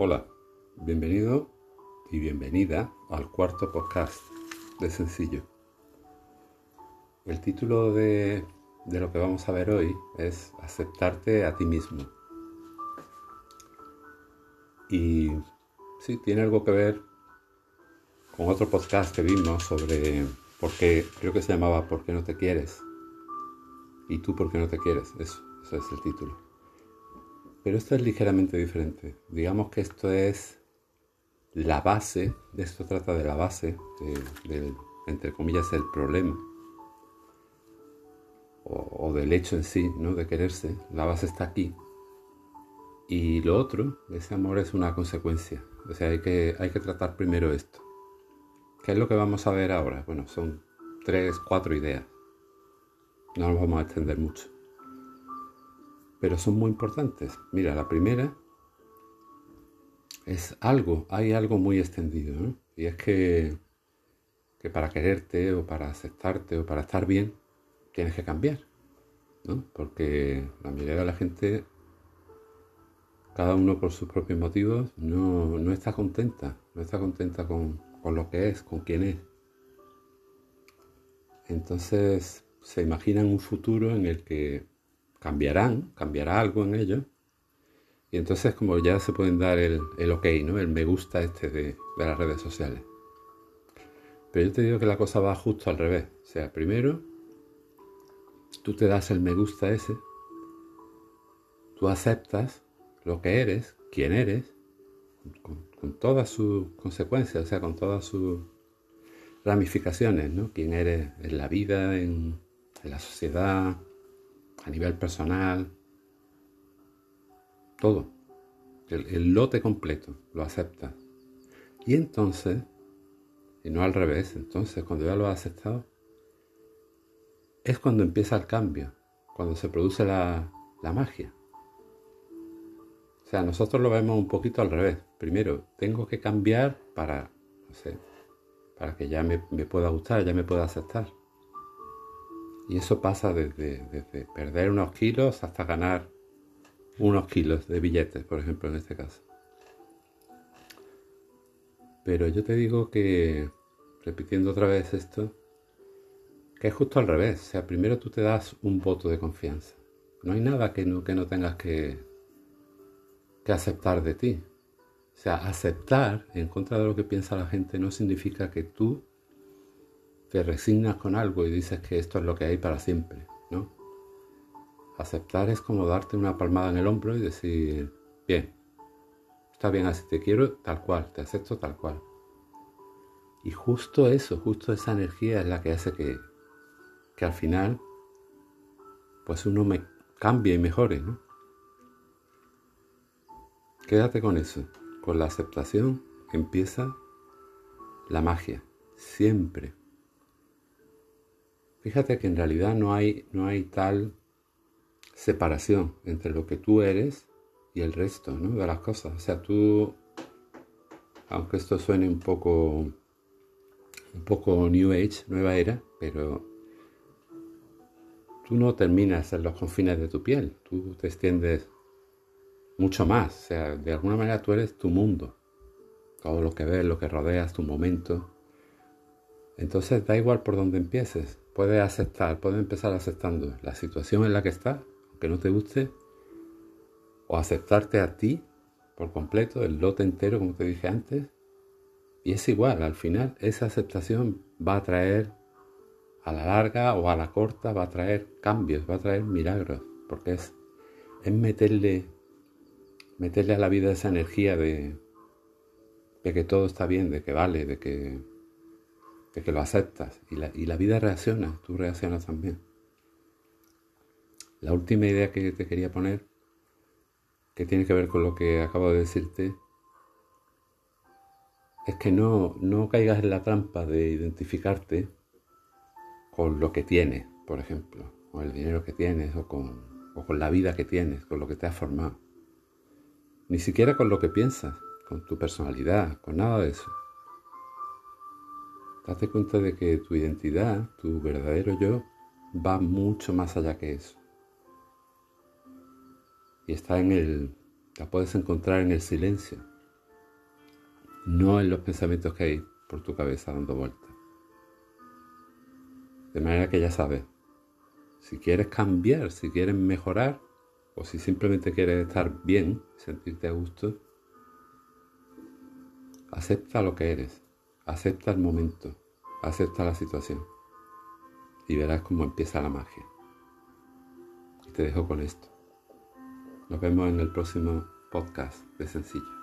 Hola, bienvenido y bienvenida al cuarto podcast de Sencillo. El título de, de lo que vamos a ver hoy es Aceptarte a ti mismo. Y sí, tiene algo que ver con otro podcast que vimos sobre por qué, creo que se llamaba ¿Por qué no te quieres? Y tú por qué no te quieres, eso, ese es el título. Pero esto es ligeramente diferente. Digamos que esto es la base, de esto trata de la base, del, entre comillas, el problema. O, del hecho en sí, ¿no? De quererse. La base está aquí. Y lo otro, ese amor es una consecuencia. O sea, hay que, hay que tratar primero esto. ¿Qué es lo que vamos a ver ahora? Bueno, son tres, cuatro ideas. No nos vamos a extender mucho pero son muy importantes. Mira, la primera es algo, hay algo muy extendido. Y es que, que para quererte o para aceptarte o para estar bien, tienes que cambiar, ¿no? Porque la mayoría de la gente, cada uno por sus propios motivos, no, no está contenta, no está contenta con, con lo que es, con quién es. Entonces se imaginan un futuro en el que cambiarán, cambiará algo en ellos. Y entonces como ya se pueden dar el, el ok, ¿no? El me gusta este de, de las redes sociales. Pero yo te digo que la cosa va justo al revés. O sea, primero, tú te das el me gusta ese, tú aceptas lo que eres, quién eres, con, todas sus consecuencias, o sea, con todas sus ramificaciones, ¿no? Quién eres en la vida, en, en la sociedad, a nivel personal, todo. El, lote completo lo acepta. Y entonces, y no al revés, entonces cuando ya lo ha aceptado, es cuando empieza el cambio, cuando se produce la, magia. O sea, nosotros lo vemos un poquito al revés. Primero, tengo que cambiar para, para que ya me, me pueda gustar, ya me pueda aceptar. Y eso pasa desde, perder unos kilos hasta ganar unos kilos de billetes, por ejemplo, en este caso. Pero yo te digo que, repitiendo otra vez esto, que es justo al revés. O sea, primero tú te das un voto de confianza. No hay nada que no, que no tengas que, que aceptar de ti. O sea, aceptar en contra de lo que piensa la gente no significa que tú te resignas con algo y dices que esto es lo que hay para siempre, ¿no? Aceptar es como darte una palmada en el hombro y decir, bien, está bien así, te quiero tal cual, te acepto tal cual. Y justo eso, justo esa energía es la que hace que, que al final, pues uno me cambie y mejore, ¿no? Quédate con eso, con la aceptación empieza la magia, siempre. Fíjate que en realidad no hay, no hay tal separación entre lo que tú eres y el resto ¿no? de las cosas. O sea, tú, aunque esto suene un poco, un poco New Age, nueva era, pero tú no terminas en los confines de tu piel, tú te extiendes mucho más. O sea, de alguna manera tú eres tu mundo. Todo lo que ves, lo que rodeas, tu momento. Entonces da igual por dónde empieces puedes aceptar, puedes empezar aceptando la situación en la que estás, aunque no te guste, o aceptarte a ti por completo, el lote entero, como te dije antes, y es igual, al final esa aceptación va a traer a la larga o a la corta, va a traer cambios, va a traer milagros, porque es, es meterle, meterle a la vida esa energía de, de que todo está bien, de que vale, de que que lo aceptas y la, y la vida reacciona, tú reaccionas también. La última idea que te quería poner, que tiene que ver con lo que acabo de decirte, es que no, no caigas en la trampa de identificarte con lo que tienes, por ejemplo, con el dinero que tienes o con, o con la vida que tienes, con lo que te has formado. Ni siquiera con lo que piensas, con tu personalidad, con nada de eso. Date cuenta de que tu identidad, tu verdadero yo, va mucho más allá que eso. Y está en el, la puedes encontrar en el silencio, no en los pensamientos que hay por tu cabeza dando vueltas. De manera que ya sabes, si quieres cambiar, si quieres mejorar, o si simplemente quieres estar bien, sentirte a gusto, acepta lo que eres, acepta el momento, acepta la situación y verás cómo empieza la magia. Y te dejo con esto. Nos vemos en el próximo podcast de Sencillo.